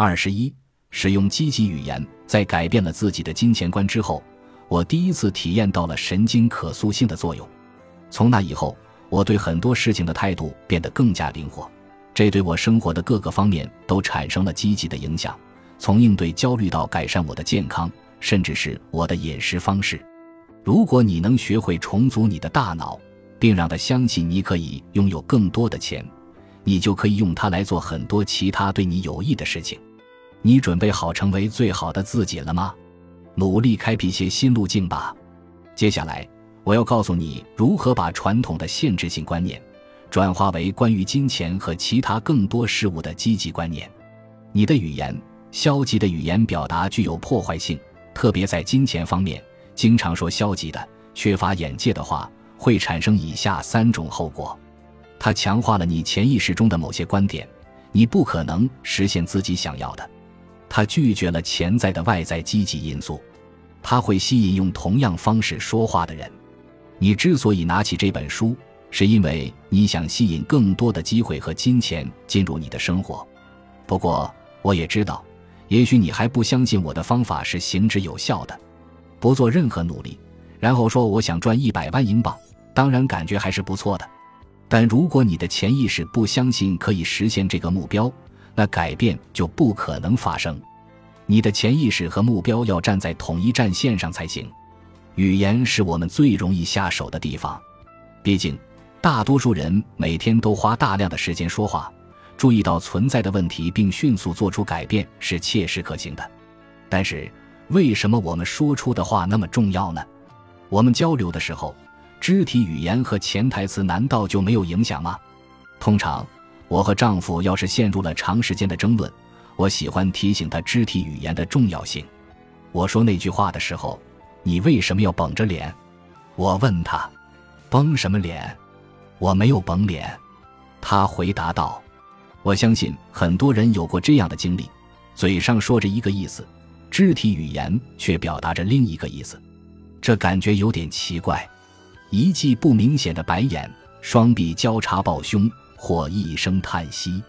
二十一，使用积极语言，在改变了自己的金钱观之后，我第一次体验到了神经可塑性的作用。从那以后，我对很多事情的态度变得更加灵活，这对我生活的各个方面都产生了积极的影响，从应对焦虑到改善我的健康，甚至是我的饮食方式。如果你能学会重组你的大脑，并让他相信你可以拥有更多的钱，你就可以用它来做很多其他对你有益的事情。你准备好成为最好的自己了吗？努力开辟些新路径吧。接下来，我要告诉你如何把传统的限制性观念转化为关于金钱和其他更多事物的积极观念。你的语言，消极的语言表达具有破坏性，特别在金钱方面，经常说消极的、缺乏眼界的话。会产生以下三种后果：它强化了你潜意识中的某些观点，你不可能实现自己想要的；他拒绝了潜在的外在积极因素；他会吸引用同样方式说话的人。你之所以拿起这本书，是因为你想吸引更多的机会和金钱进入你的生活。不过，我也知道，也许你还不相信我的方法是行之有效的。不做任何努力，然后说我想赚一百万英镑。当然，感觉还是不错的，但如果你的潜意识不相信可以实现这个目标，那改变就不可能发生。你的潜意识和目标要站在统一战线上才行。语言是我们最容易下手的地方，毕竟大多数人每天都花大量的时间说话，注意到存在的问题并迅速做出改变是切实可行的。但是，为什么我们说出的话那么重要呢？我们交流的时候。肢体语言和潜台词难道就没有影响吗？通常，我和丈夫要是陷入了长时间的争论，我喜欢提醒他肢体语言的重要性。我说那句话的时候，你为什么要绷着脸？我问他，绷什么脸？我没有绷脸。他回答道：“我相信很多人有过这样的经历，嘴上说着一个意思，肢体语言却表达着另一个意思，这感觉有点奇怪。”一记不明显的白眼，双臂交叉抱胸，或一声叹息。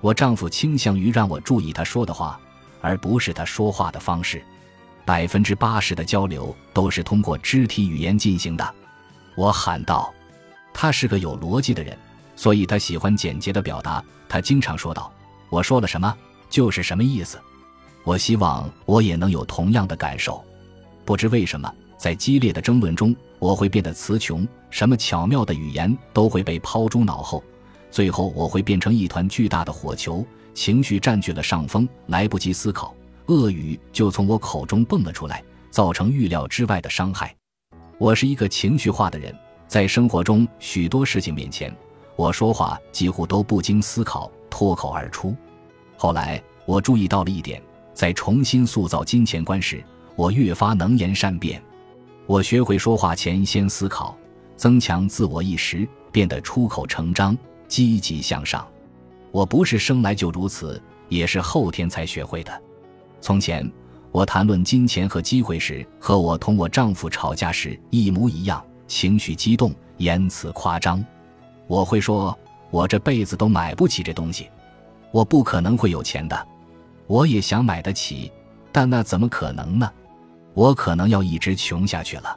我丈夫倾向于让我注意他说的话，而不是他说话的方式。百分之八十的交流都是通过肢体语言进行的。我喊道：“他是个有逻辑的人，所以他喜欢简洁的表达。他经常说道：‘我说了什么，就是什么意思。’我希望我也能有同样的感受。不知为什么。”在激烈的争论中，我会变得词穷，什么巧妙的语言都会被抛诸脑后，最后我会变成一团巨大的火球，情绪占据了上风，来不及思考，恶语就从我口中蹦了出来，造成预料之外的伤害。我是一个情绪化的人，在生活中许多事情面前，我说话几乎都不经思考，脱口而出。后来我注意到了一点，在重新塑造金钱观时，我越发能言善辩。我学会说话前先思考，增强自我意识，变得出口成章、积极向上。我不是生来就如此，也是后天才学会的。从前，我谈论金钱和机会时，和我同我丈夫吵架时一模一样，情绪激动，言辞夸张。我会说：“我这辈子都买不起这东西，我不可能会有钱的。”我也想买得起，但那怎么可能呢？我可能要一直穷下去了。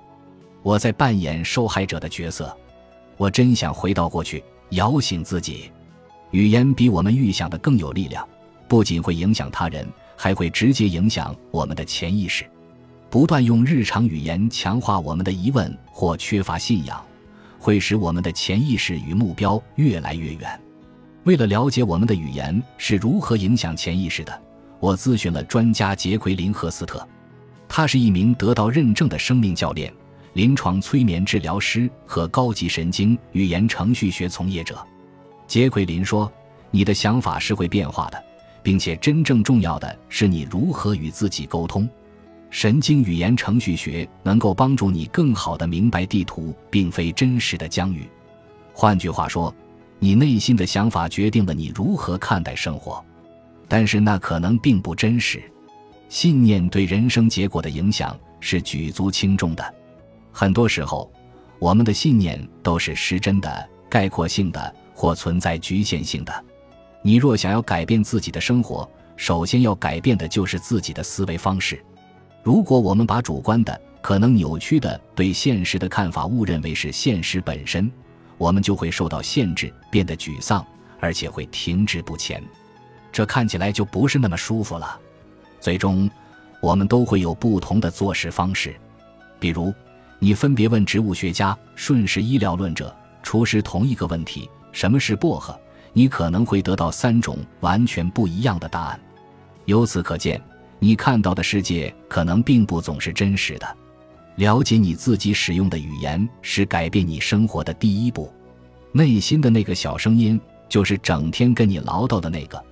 我在扮演受害者的角色。我真想回到过去，摇醒自己。语言比我们预想的更有力量，不仅会影响他人，还会直接影响我们的潜意识。不断用日常语言强化我们的疑问或缺乏信仰，会使我们的潜意识与目标越来越远。为了了解我们的语言是如何影响潜意识的，我咨询了专家杰奎琳·赫斯特。他是一名得到认证的生命教练、临床催眠治疗师和高级神经语言程序学从业者。杰奎琳说：“你的想法是会变化的，并且真正重要的是你如何与自己沟通。神经语言程序学能够帮助你更好地明白地图并非真实的疆域。换句话说，你内心的想法决定了你如何看待生活，但是那可能并不真实。”信念对人生结果的影响是举足轻重的。很多时候，我们的信念都是失真的、概括性的或存在局限性的。你若想要改变自己的生活，首先要改变的就是自己的思维方式。如果我们把主观的、可能扭曲的对现实的看法误认为是现实本身，我们就会受到限制，变得沮丧，而且会停滞不前。这看起来就不是那么舒服了。最终，我们都会有不同的做事方式。比如，你分别问植物学家、顺势医疗论者、厨师同一个问题：“什么是薄荷？”你可能会得到三种完全不一样的答案。由此可见，你看到的世界可能并不总是真实的。了解你自己使用的语言是改变你生活的第一步。内心的那个小声音，就是整天跟你唠叨的那个，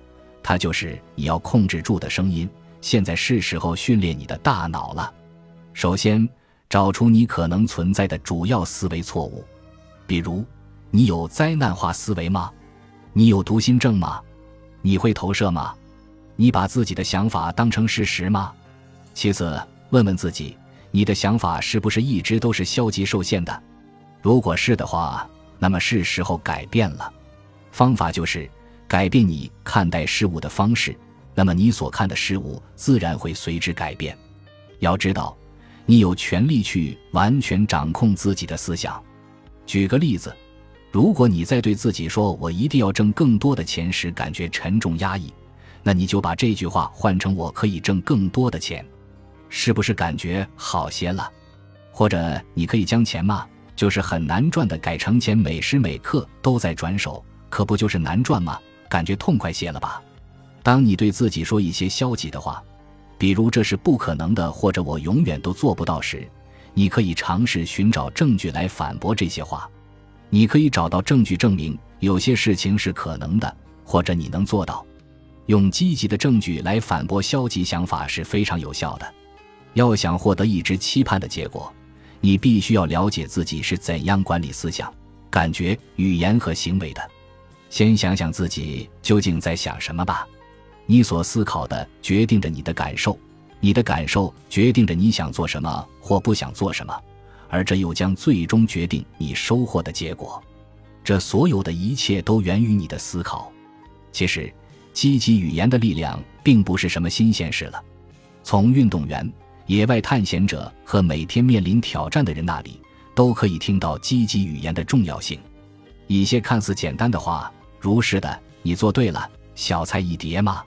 它就是你要控制住的声音。现在是时候训练你的大脑了。首先，找出你可能存在的主要思维错误，比如，你有灾难化思维吗？你有读心症吗？你会投射吗？你把自己的想法当成事实吗？其次，问问自己。你的想法是不是一直都是消极受限的？如果是的话，那么是时候改变了。方法就是改变你看待事物的方式，那么你所看的事物自然会随之改变。要知道，你有权利去完全掌控自己的思想。举个例子，如果你在对自己说“我一定要挣更多的钱”时感觉沉重压抑，那你就把这句话换成“我可以挣更多的钱”。是不是感觉好些了？或者你可以将钱嘛，就是很难赚的，改成钱每时每刻都在转手，可不就是难赚吗？感觉痛快些了吧？当你对自己说一些消极的话，比如这是不可能的，或者我永远都做不到时，你可以尝试寻找证据来反驳这些话。你可以找到证据证明有些事情是可能的，或者你能做到。用积极的证据来反驳消极想法是非常有效的。要想获得一直期盼的结果，你必须要了解自己是怎样管理思想、感觉、语言和行为的。先想想自己究竟在想什么吧。你所思考的决定着你的感受，你的感受决定着你想做什么或不想做什么，而这又将最终决定你收获的结果。这所有的一切都源于你的思考。其实，积极语言的力量并不是什么新鲜事了。从运动员。野外探险者和每天面临挑战的人那里，都可以听到积极语言的重要性。一些看似简单的话，如是的，你做对了，小菜一碟吗？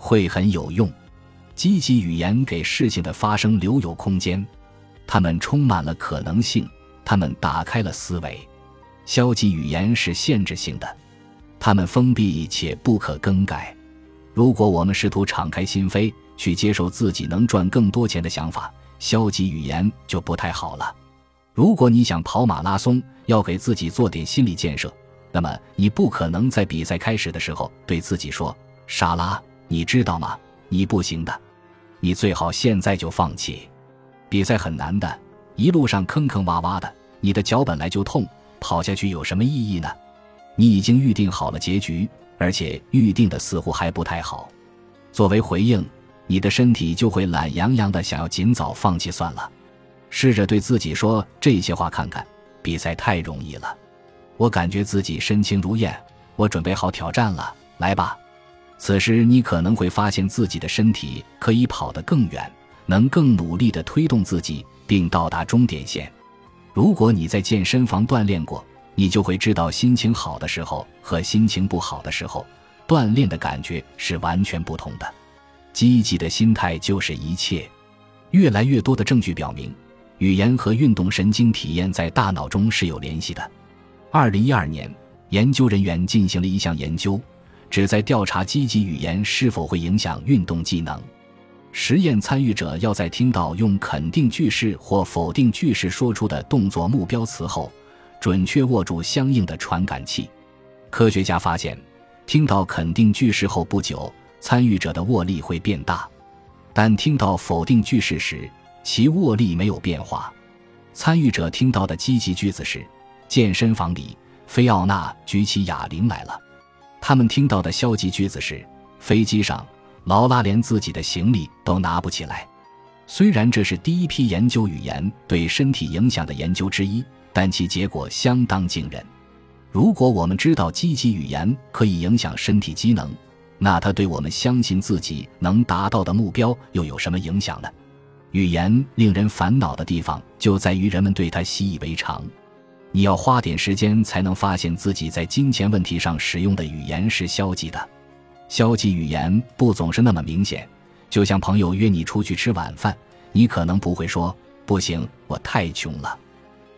会很有用。积极语言给事情的发生留有空间，它们充满了可能性，它们打开了思维。消极语言是限制性的，它们封闭且不可更改。如果我们试图敞开心扉，去接受自己能赚更多钱的想法，消极语言就不太好了。如果你想跑马拉松，要给自己做点心理建设，那么你不可能在比赛开始的时候对自己说：“莎拉，你知道吗？你不行的，你最好现在就放弃。比赛很难的，一路上坑坑洼洼的，你的。脚本来就痛，跑下去有什么意义呢？你已经预定好了结局，而且预定的。似乎还不太好。作为回应。”你的。身体就会懒洋洋的，想要尽早放弃算了。试着对自己说这些话看看。比赛太容易了，我感觉自己身轻如燕。我准备好挑战了，来吧。此时你可能会发现自己的身体可以跑得更远，能更努力的推动自己，并到达终点线。如果你在健身房锻炼过，你就会知道，心情好的时候和心情不好的时候，锻炼的感觉是完全不同的。积极的心态就是一切。越来越多的证据表明，语言和运动神经体验在大脑中是有联系的。二零一二年，研究人员进行了一项研究，旨在调查积极语言是否会影响运动技能。实验参与者要在听到用肯定句式或否定句式说出的动作目标词后，准确握住相应的传感器。科学家发现，听到肯定句式后不久。参与者的握力会变大，但听到否定句式时，其握力没有变化。参与者听到的积极句子是：“健身房里，菲奥娜举起哑铃来了。”他们听到的消极句子是：“飞机上，劳拉连自己的行李都拿不起来。”虽然这是第一批研究语言对身体影响的研究之一，但其结果相当惊人。如果我们知道积极语言可以影响身体机能，那它对我们相信自己能达到的目标又有什么影响呢？语言令人烦恼的地方就在于人们对它习以为常。你要花点时间才能发现自己在金钱问题上使用的语言是消极的。消极语言不总是那么明显。就像朋友约你出去吃晚饭，你可能不会说“不行，我太穷了”。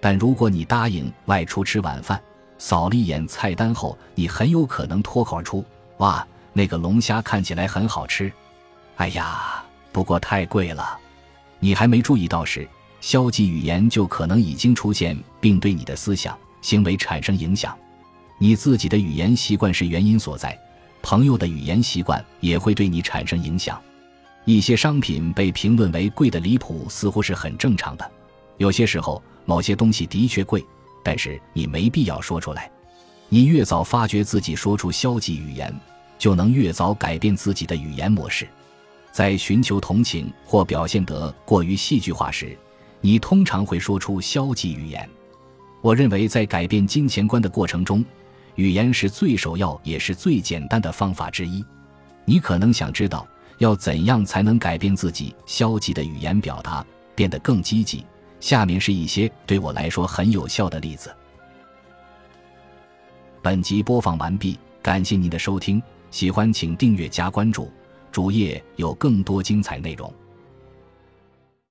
但如果你答应外出吃晚饭，扫了一眼菜单后，你很有可能脱口而出：“哇，那个龙虾看起来很好吃。”哎呀，不过太贵了。你还没注意到时，消极语言就可能已经出现，并对你的思想、行为产生影响。你自己的语言习惯是原因所在，朋友的语言习惯也会对你产生影响。一些商品被评论为贵的离谱，似乎是很正常的。有些时候，某些东西的确贵，但是你没必要说出来。你越早发觉自己说出消极语言，就能越早改变自己的语言模式。在寻求同情或表现得过于戏剧化时，你通常会说出消极语言。我认为，在改变金钱观的过程中，语言是最首要也是最简单的方法之一。你可能想知道。要怎样才能改变自己消极的语言表达，变得更积极？下面是一些对我来说很有效的例子。本集播放完毕，感谢您的收听，喜欢请订阅加关注，主页有更多精彩内容。